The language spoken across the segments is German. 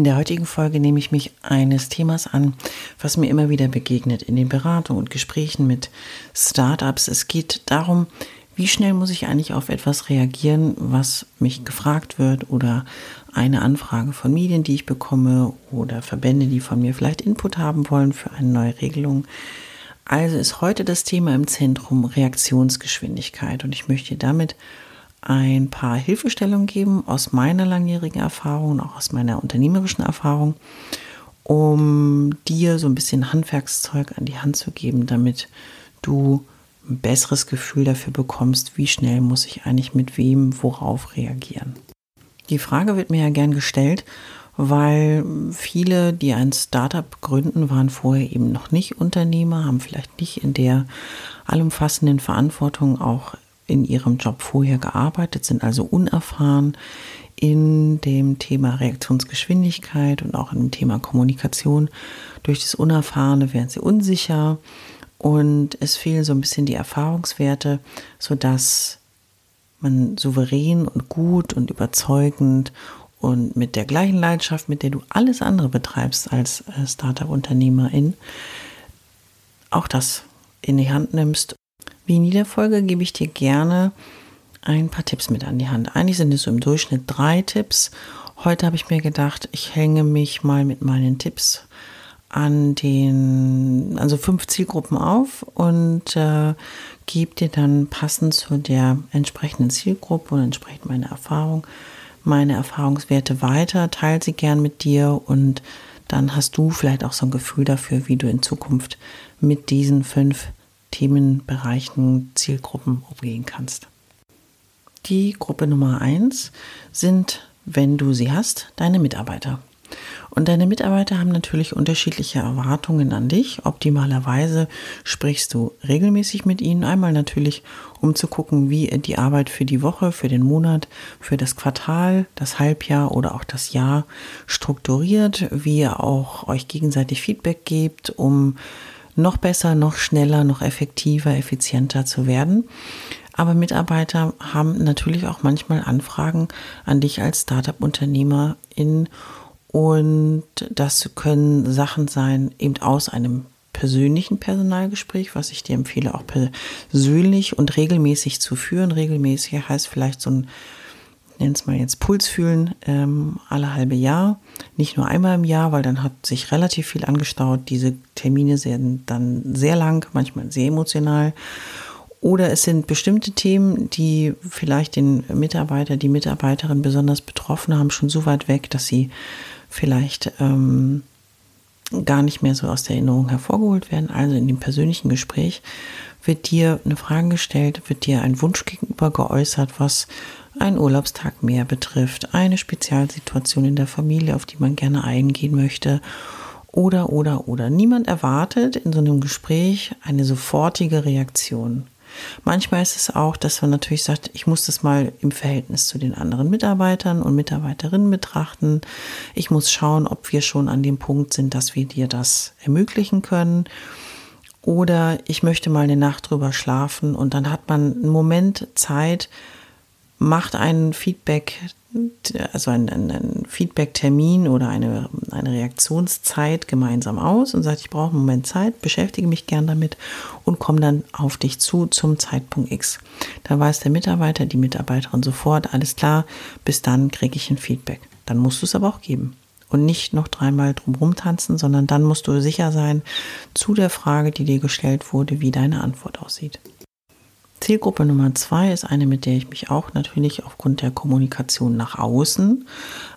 In der heutigen Folge nehme ich mich eines Themas an, was mir immer wieder begegnet in den Beratungen und Gesprächen mit Startups. Es geht darum, wie schnell muss ich eigentlich auf etwas reagieren, was mich gefragt wird oder eine Anfrage von Medien, die ich bekomme oder Verbände, die von mir vielleicht Input haben wollen für eine neue Regelung. Also ist heute das Thema im Zentrum Reaktionsgeschwindigkeit und ich möchte damit ein paar Hilfestellungen geben aus meiner langjährigen Erfahrung auch aus meiner unternehmerischen Erfahrung, um dir so ein bisschen Handwerkszeug an die Hand zu geben, damit du ein besseres Gefühl dafür bekommst, wie schnell muss ich eigentlich mit wem worauf reagieren. Die Frage wird mir ja gern gestellt, weil viele, die ein Startup gründen, waren vorher eben noch nicht Unternehmer, haben vielleicht nicht in der allumfassenden Verantwortung auch in ihrem Job vorher gearbeitet, sind also unerfahren in dem Thema Reaktionsgeschwindigkeit und auch dem Thema Kommunikation. Durch das Unerfahrene werden sie unsicher und es fehlen so ein bisschen die Erfahrungswerte, sodass man souverän und gut und überzeugend und mit der gleichen Leidenschaft, mit der du alles andere betreibst als äh, Startup-Unternehmerin, auch das in die Hand nimmst. Wie in jeder Folge gebe ich dir gerne ein paar Tipps mit an die Hand. Eigentlich sind es so im Durchschnitt drei Tipps. Heute habe ich mir gedacht, ich hänge mich mal mit meinen Tipps an den, also fünf Zielgruppen auf und äh, gebe dir dann passend zu der entsprechenden Zielgruppe und entsprechend meine Erfahrung, meine Erfahrungswerte weiter, teile sie gern mit dir und dann hast du vielleicht auch so ein Gefühl dafür, wie du in Zukunft mit diesen fünf Themenbereichen, Zielgruppen umgehen kannst. Die Gruppe Nummer eins sind, wenn du sie hast, deine Mitarbeiter. Und deine Mitarbeiter haben natürlich unterschiedliche Erwartungen an dich. Optimalerweise sprichst du regelmäßig mit ihnen. Einmal natürlich, um zu gucken, wie die Arbeit für die Woche, für den Monat, für das Quartal, das Halbjahr oder auch das Jahr strukturiert, wie ihr auch euch gegenseitig Feedback gebt, um noch besser, noch schneller, noch effektiver, effizienter zu werden. Aber Mitarbeiter haben natürlich auch manchmal Anfragen an dich als Startup-Unternehmerin und das können Sachen sein, eben aus einem persönlichen Personalgespräch, was ich dir empfehle, auch persönlich und regelmäßig zu führen. Regelmäßig heißt vielleicht so ein, nenn es mal jetzt Puls fühlen, ähm, alle halbe Jahr, nicht nur einmal im Jahr, weil dann hat sich relativ viel angestaut. Diese Termine sind dann sehr lang, manchmal sehr emotional. Oder es sind bestimmte Themen, die vielleicht den Mitarbeiter, die Mitarbeiterin besonders betroffen haben, schon so weit weg, dass sie vielleicht ähm, gar nicht mehr so aus der Erinnerung hervorgeholt werden. Also in dem persönlichen Gespräch wird dir eine Frage gestellt, wird dir ein Wunsch gegenüber geäußert, was einen Urlaubstag mehr betrifft, eine Spezialsituation in der Familie, auf die man gerne eingehen möchte. Oder, oder, oder. Niemand erwartet in so einem Gespräch eine sofortige Reaktion. Manchmal ist es auch, dass man natürlich sagt, ich muss das mal im Verhältnis zu den anderen Mitarbeitern und Mitarbeiterinnen betrachten. Ich muss schauen, ob wir schon an dem Punkt sind, dass wir dir das ermöglichen können. Oder ich möchte mal eine Nacht drüber schlafen und dann hat man einen Moment Zeit, macht einen Feedback also einen, einen Feedback-Termin oder eine, eine Reaktionszeit gemeinsam aus und sagt, ich brauche einen Moment Zeit, beschäftige mich gern damit und komme dann auf dich zu zum Zeitpunkt X. Da weiß der Mitarbeiter, die Mitarbeiterin sofort, alles klar, bis dann kriege ich ein Feedback. Dann musst du es aber auch geben. Und nicht noch dreimal drumherum tanzen, sondern dann musst du sicher sein zu der Frage, die dir gestellt wurde, wie deine Antwort aussieht. Zielgruppe Nummer zwei ist eine, mit der ich mich auch natürlich aufgrund der Kommunikation nach außen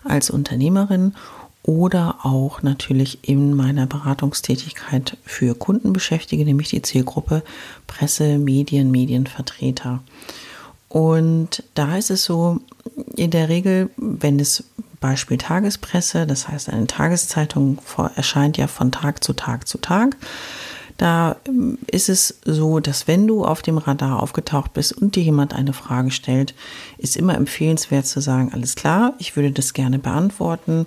als Unternehmerin oder auch natürlich in meiner Beratungstätigkeit für Kunden beschäftige, nämlich die Zielgruppe Presse, Medien, Medienvertreter. Und da ist es so, in der Regel, wenn es Beispiel Tagespresse, das heißt eine Tageszeitung erscheint ja von Tag zu Tag zu Tag, da ähm, ist es so, dass wenn du auf dem Radar aufgetaucht bist und dir jemand eine Frage stellt, ist immer empfehlenswert zu sagen, alles klar, ich würde das gerne beantworten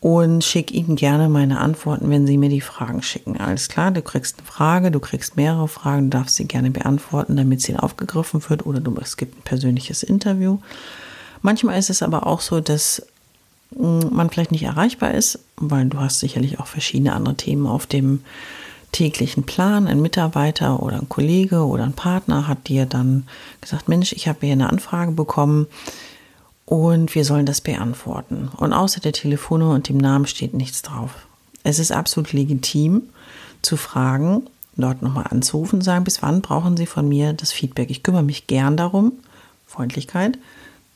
und schick ihnen gerne meine Antworten, wenn sie mir die Fragen schicken. Alles klar, du kriegst eine Frage, du kriegst mehrere Fragen, du darfst sie gerne beantworten, damit sie aufgegriffen wird oder du, es gibt ein persönliches Interview. Manchmal ist es aber auch so, dass mm, man vielleicht nicht erreichbar ist, weil du hast sicherlich auch verschiedene andere Themen auf dem täglichen Plan, ein Mitarbeiter oder ein Kollege oder ein Partner hat dir dann gesagt, Mensch, ich habe hier eine Anfrage bekommen und wir sollen das beantworten. Und außer der Telefonnummer und dem Namen steht nichts drauf. Es ist absolut legitim zu fragen, dort nochmal anzurufen, sagen, bis wann brauchen Sie von mir das Feedback? Ich kümmere mich gern darum, Freundlichkeit.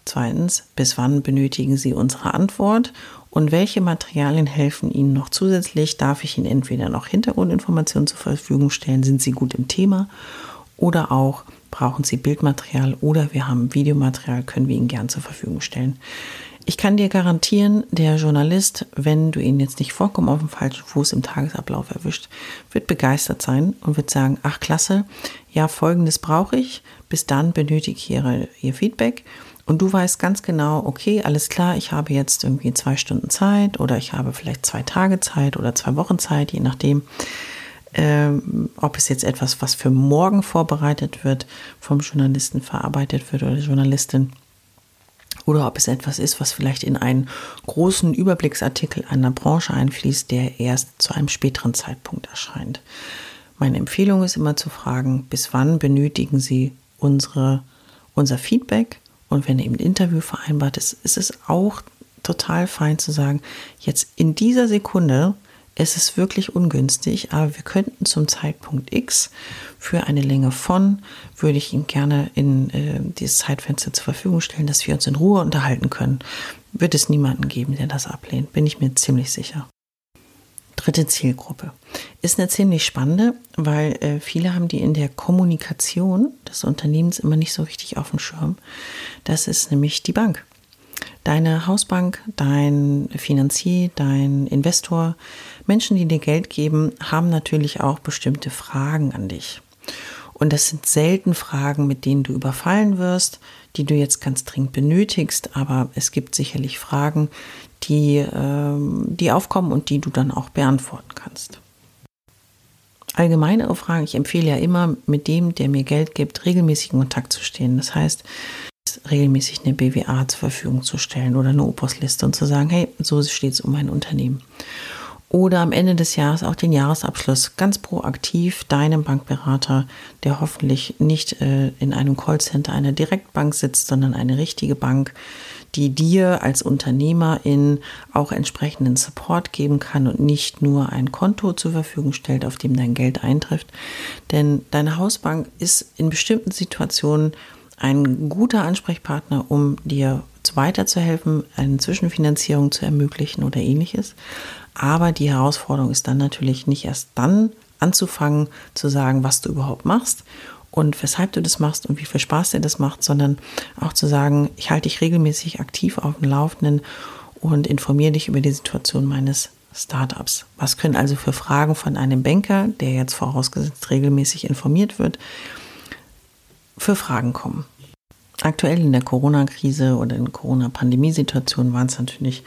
Zweitens, bis wann benötigen Sie unsere Antwort? Und welche Materialien helfen Ihnen noch zusätzlich? Darf ich Ihnen entweder noch Hintergrundinformationen zur Verfügung stellen? Sind Sie gut im Thema? Oder auch brauchen Sie Bildmaterial oder wir haben Videomaterial, können wir Ihnen gern zur Verfügung stellen. Ich kann dir garantieren, der Journalist, wenn du ihn jetzt nicht vollkommen auf dem falschen Fuß im Tagesablauf erwischt, wird begeistert sein und wird sagen, ach klasse, ja, folgendes brauche ich, bis dann benötige ich ihre, ihr Feedback und du weißt ganz genau, okay, alles klar, ich habe jetzt irgendwie zwei Stunden Zeit oder ich habe vielleicht zwei Tage Zeit oder zwei Wochen Zeit, je nachdem, ähm, ob es jetzt etwas, was für morgen vorbereitet wird, vom Journalisten verarbeitet wird oder der Journalistin. Oder ob es etwas ist, was vielleicht in einen großen Überblicksartikel einer Branche einfließt, der erst zu einem späteren Zeitpunkt erscheint. Meine Empfehlung ist immer zu fragen, bis wann benötigen Sie unsere, unser Feedback? Und wenn eben ein Interview vereinbart ist, ist es auch total fein zu sagen, jetzt in dieser Sekunde ist es wirklich ungünstig, aber wir könnten zum Zeitpunkt X für eine Länge von, würde ich Ihnen gerne in äh, dieses Zeitfenster zur Verfügung stellen, dass wir uns in Ruhe unterhalten können. Wird es niemanden geben, der das ablehnt, bin ich mir ziemlich sicher. Dritte Zielgruppe ist eine ziemlich spannende, weil äh, viele haben die in der Kommunikation des Unternehmens immer nicht so richtig auf dem Schirm. Das ist nämlich die Bank. Deine Hausbank, dein Finanzier, dein Investor, Menschen, die dir Geld geben, haben natürlich auch bestimmte Fragen an dich. Und das sind selten Fragen, mit denen du überfallen wirst, die du jetzt ganz dringend benötigst, aber es gibt sicherlich Fragen, die, ähm, die aufkommen und die du dann auch beantworten kannst. Allgemeine Fragen, ich empfehle ja immer, mit dem, der mir Geld gibt, regelmäßig in Kontakt zu stehen. Das heißt, regelmäßig eine BWA zur Verfügung zu stellen oder eine Opusliste und zu sagen, hey, so steht es um mein Unternehmen oder am Ende des Jahres auch den Jahresabschluss ganz proaktiv deinem Bankberater, der hoffentlich nicht äh, in einem Callcenter einer Direktbank sitzt, sondern eine richtige Bank, die dir als Unternehmerin auch entsprechenden Support geben kann und nicht nur ein Konto zur Verfügung stellt, auf dem dein Geld eintrifft. Denn deine Hausbank ist in bestimmten Situationen ein guter Ansprechpartner, um dir weiterzuhelfen, eine Zwischenfinanzierung zu ermöglichen oder ähnliches. Aber die Herausforderung ist dann natürlich nicht erst dann anzufangen zu sagen, was du überhaupt machst und weshalb du das machst und wie viel Spaß dir das macht, sondern auch zu sagen, ich halte dich regelmäßig aktiv auf dem Laufenden und informiere dich über die Situation meines Startups. Was können also für Fragen von einem Banker, der jetzt vorausgesetzt regelmäßig informiert wird, für Fragen kommen? Aktuell in der Corona-Krise oder in Corona-Pandemie-Situation waren es natürlich,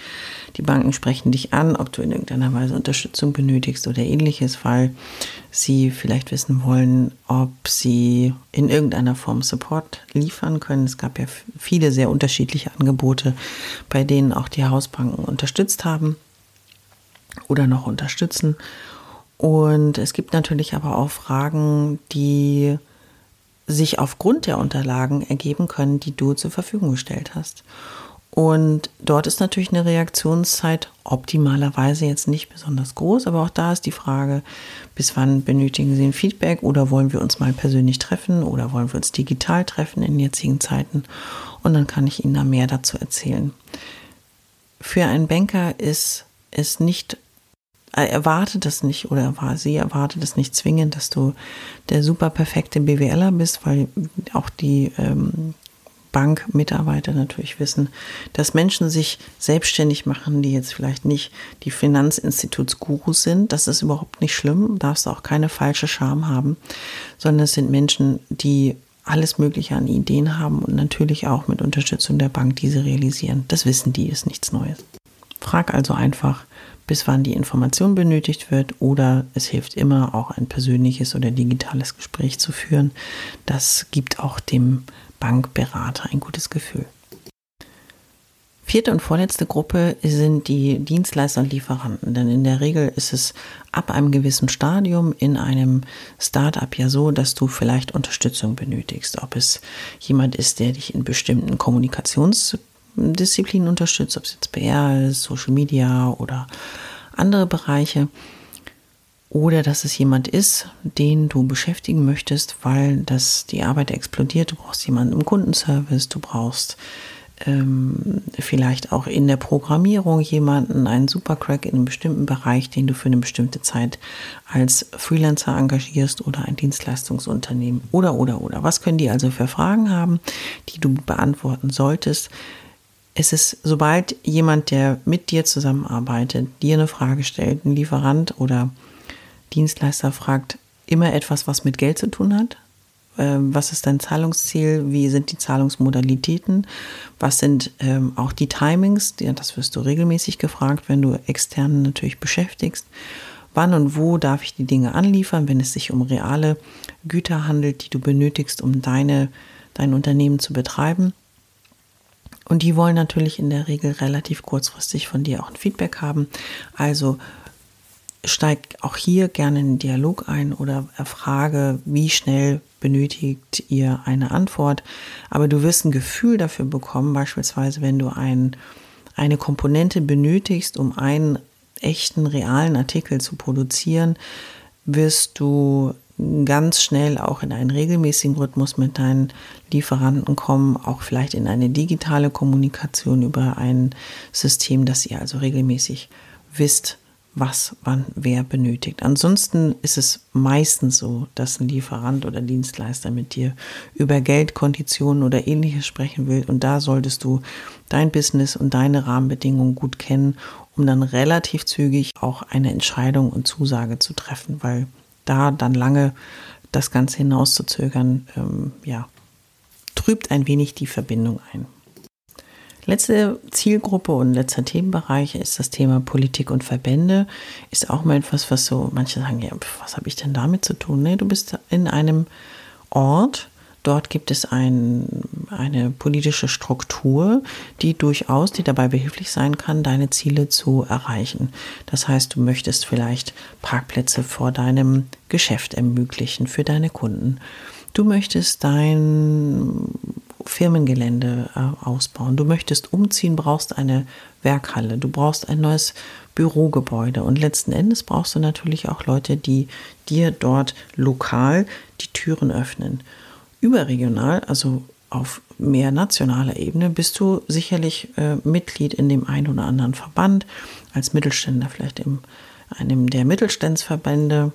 die Banken sprechen dich an, ob du in irgendeiner Weise Unterstützung benötigst oder ähnliches, weil sie vielleicht wissen wollen, ob sie in irgendeiner Form Support liefern können. Es gab ja viele sehr unterschiedliche Angebote, bei denen auch die Hausbanken unterstützt haben oder noch unterstützen. Und es gibt natürlich aber auch Fragen, die sich aufgrund der Unterlagen ergeben können, die du zur Verfügung gestellt hast. Und dort ist natürlich eine Reaktionszeit optimalerweise jetzt nicht besonders groß, aber auch da ist die Frage, bis wann benötigen Sie ein Feedback oder wollen wir uns mal persönlich treffen oder wollen wir uns digital treffen in jetzigen Zeiten? Und dann kann ich Ihnen da mehr dazu erzählen. Für einen Banker ist es nicht er erwartet es nicht oder sie erwartet es nicht zwingend, dass du der super perfekte BWLer bist, weil auch die ähm, Bankmitarbeiter natürlich wissen, dass Menschen sich selbstständig machen, die jetzt vielleicht nicht die Finanzinstitutsgurus sind. Das ist überhaupt nicht schlimm, darfst auch keine falsche Scham haben, sondern es sind Menschen, die alles Mögliche an Ideen haben und natürlich auch mit Unterstützung der Bank diese realisieren. Das wissen die, ist nichts Neues. Frag also einfach, bis wann die Information benötigt wird oder es hilft immer auch ein persönliches oder digitales Gespräch zu führen. Das gibt auch dem Bankberater ein gutes Gefühl. Vierte und vorletzte Gruppe sind die Dienstleister und Lieferanten, denn in der Regel ist es ab einem gewissen Stadium in einem Startup ja so, dass du vielleicht Unterstützung benötigst. Ob es jemand ist, der dich in bestimmten Kommunikationsdisziplinen unterstützt, ob es jetzt PR ist, Social Media oder andere Bereiche oder dass es jemand ist, den du beschäftigen möchtest, weil das die Arbeit explodiert. Du brauchst jemanden im Kundenservice, du brauchst ähm, vielleicht auch in der Programmierung jemanden, einen Supercrack in einem bestimmten Bereich, den du für eine bestimmte Zeit als Freelancer engagierst oder ein Dienstleistungsunternehmen oder oder oder. Was können die also für Fragen haben, die du beantworten solltest? Es ist, sobald jemand, der mit dir zusammenarbeitet, dir eine Frage stellt, ein Lieferant oder Dienstleister fragt immer etwas, was mit Geld zu tun hat. Ähm, was ist dein Zahlungsziel? Wie sind die Zahlungsmodalitäten? Was sind ähm, auch die Timings? Das wirst du regelmäßig gefragt, wenn du extern natürlich beschäftigst. Wann und wo darf ich die Dinge anliefern, wenn es sich um reale Güter handelt, die du benötigst, um deine, dein Unternehmen zu betreiben? Und die wollen natürlich in der Regel relativ kurzfristig von dir auch ein Feedback haben. Also steig auch hier gerne in den Dialog ein oder erfrage, wie schnell benötigt ihr eine Antwort. Aber du wirst ein Gefühl dafür bekommen, beispielsweise wenn du ein, eine Komponente benötigst, um einen echten, realen Artikel zu produzieren, wirst du ganz schnell auch in einen regelmäßigen Rhythmus mit deinen Lieferanten kommen, auch vielleicht in eine digitale Kommunikation über ein System, dass ihr also regelmäßig wisst, was wann wer benötigt. Ansonsten ist es meistens so, dass ein Lieferant oder Dienstleister mit dir über Geldkonditionen oder ähnliches sprechen will und da solltest du dein Business und deine Rahmenbedingungen gut kennen, um dann relativ zügig auch eine Entscheidung und Zusage zu treffen, weil da dann lange das Ganze hinauszuzögern, ähm, ja, trübt ein wenig die Verbindung ein. Letzte Zielgruppe und letzter Themenbereich ist das Thema Politik und Verbände. Ist auch mal etwas, was so manche sagen, ja, was habe ich denn damit zu tun? Nee, du bist in einem Ort, Dort gibt es ein, eine politische Struktur, die durchaus, die dabei behilflich sein kann, deine Ziele zu erreichen. Das heißt, du möchtest vielleicht Parkplätze vor deinem Geschäft ermöglichen für deine Kunden. Du möchtest dein Firmengelände äh, ausbauen. Du möchtest umziehen, brauchst eine Werkhalle, du brauchst ein neues Bürogebäude und letzten Endes brauchst du natürlich auch Leute, die dir dort lokal die Türen öffnen. Überregional, also auf mehr nationaler Ebene, bist du sicherlich äh, Mitglied in dem einen oder anderen Verband, als Mittelständler vielleicht in einem der Mittelstandsverbände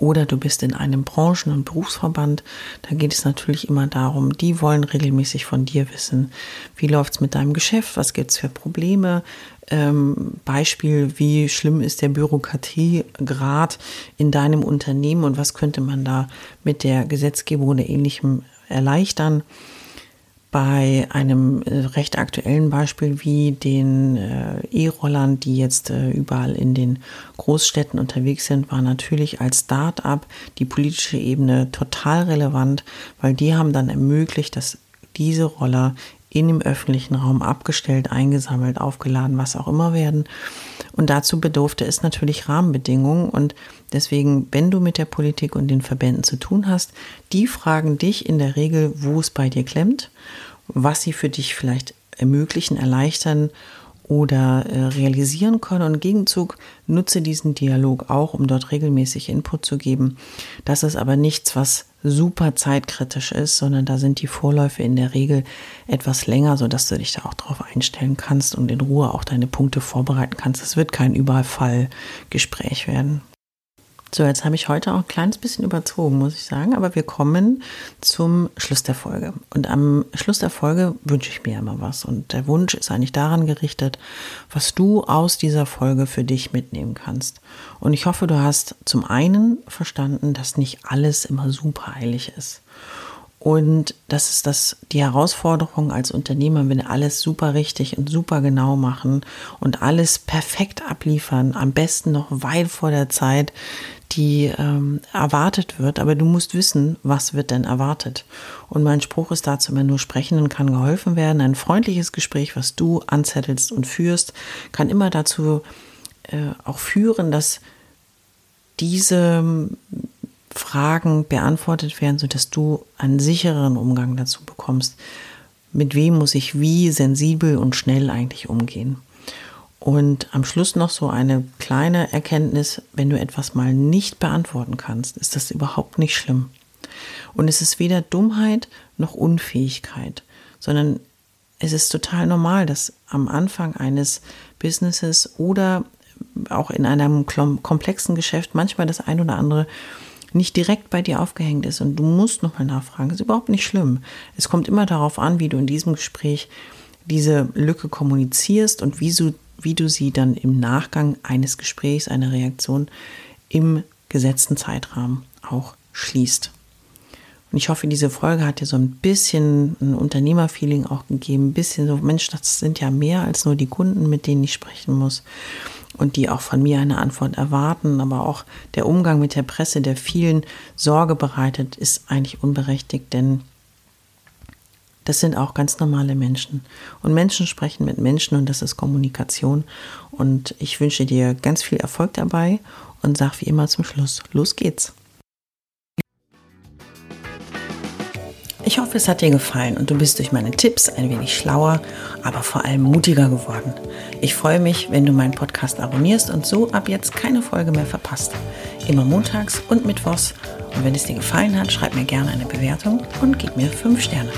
oder du bist in einem Branchen- und Berufsverband, da geht es natürlich immer darum, die wollen regelmäßig von dir wissen, wie läuft es mit deinem Geschäft, was gibt es für Probleme, ähm, Beispiel, wie schlimm ist der Bürokratiegrad in deinem Unternehmen und was könnte man da mit der Gesetzgebung oder ähnlichem erleichtern bei einem äh, recht aktuellen Beispiel wie den äh, E-Rollern, die jetzt äh, überall in den Großstädten unterwegs sind, war natürlich als Start-up die politische Ebene total relevant, weil die haben dann ermöglicht, dass diese Roller in dem öffentlichen Raum abgestellt, eingesammelt, aufgeladen, was auch immer werden. Und dazu bedurfte es natürlich Rahmenbedingungen. Und deswegen, wenn du mit der Politik und den Verbänden zu tun hast, die fragen dich in der Regel, wo es bei dir klemmt, was sie für dich vielleicht ermöglichen, erleichtern oder äh, realisieren können. Und im Gegenzug nutze diesen Dialog auch, um dort regelmäßig Input zu geben. Das ist aber nichts, was super zeitkritisch ist, sondern da sind die Vorläufe in der Regel etwas länger, sodass du dich da auch drauf einstellen kannst und in Ruhe auch deine Punkte vorbereiten kannst. Es wird kein Überfallgespräch werden. So, jetzt habe ich heute auch ein kleines bisschen überzogen, muss ich sagen, aber wir kommen zum Schluss der Folge. Und am Schluss der Folge wünsche ich mir immer was. Und der Wunsch ist eigentlich daran gerichtet, was du aus dieser Folge für dich mitnehmen kannst. Und ich hoffe, du hast zum einen verstanden, dass nicht alles immer super eilig ist. Und das ist das, die Herausforderung als Unternehmer, wenn alles super richtig und super genau machen und alles perfekt abliefern, am besten noch weit vor der Zeit, die ähm, erwartet wird. Aber du musst wissen, was wird denn erwartet. Und mein Spruch ist dazu immer nur sprechen und kann geholfen werden. Ein freundliches Gespräch, was du anzettelst und führst, kann immer dazu äh, auch führen, dass diese Fragen beantwortet werden, sodass du einen sichereren Umgang dazu bekommst. Mit wem muss ich wie sensibel und schnell eigentlich umgehen? Und am Schluss noch so eine kleine Erkenntnis, wenn du etwas mal nicht beantworten kannst, ist das überhaupt nicht schlimm. Und es ist weder Dummheit noch Unfähigkeit, sondern es ist total normal, dass am Anfang eines Businesses oder auch in einem komplexen Geschäft manchmal das ein oder andere nicht direkt bei dir aufgehängt ist und du musst nochmal nachfragen, ist überhaupt nicht schlimm. Es kommt immer darauf an, wie du in diesem Gespräch diese Lücke kommunizierst und wie du, wie du sie dann im Nachgang eines Gesprächs, einer Reaktion im gesetzten Zeitrahmen auch schließt. Und ich hoffe, diese Folge hat dir so ein bisschen ein Unternehmerfeeling auch gegeben, ein bisschen so, Mensch, das sind ja mehr als nur die Kunden, mit denen ich sprechen muss und die auch von mir eine Antwort erwarten, aber auch der Umgang mit der Presse, der vielen Sorge bereitet, ist eigentlich unberechtigt, denn das sind auch ganz normale Menschen. Und Menschen sprechen mit Menschen und das ist Kommunikation. Und ich wünsche dir ganz viel Erfolg dabei und sage wie immer zum Schluss, los geht's. Ich hoffe, es hat dir gefallen und du bist durch meine Tipps ein wenig schlauer, aber vor allem mutiger geworden. Ich freue mich, wenn du meinen Podcast abonnierst und so ab jetzt keine Folge mehr verpasst. Immer montags und mittwochs. Und wenn es dir gefallen hat, schreib mir gerne eine Bewertung und gib mir 5 Sterne.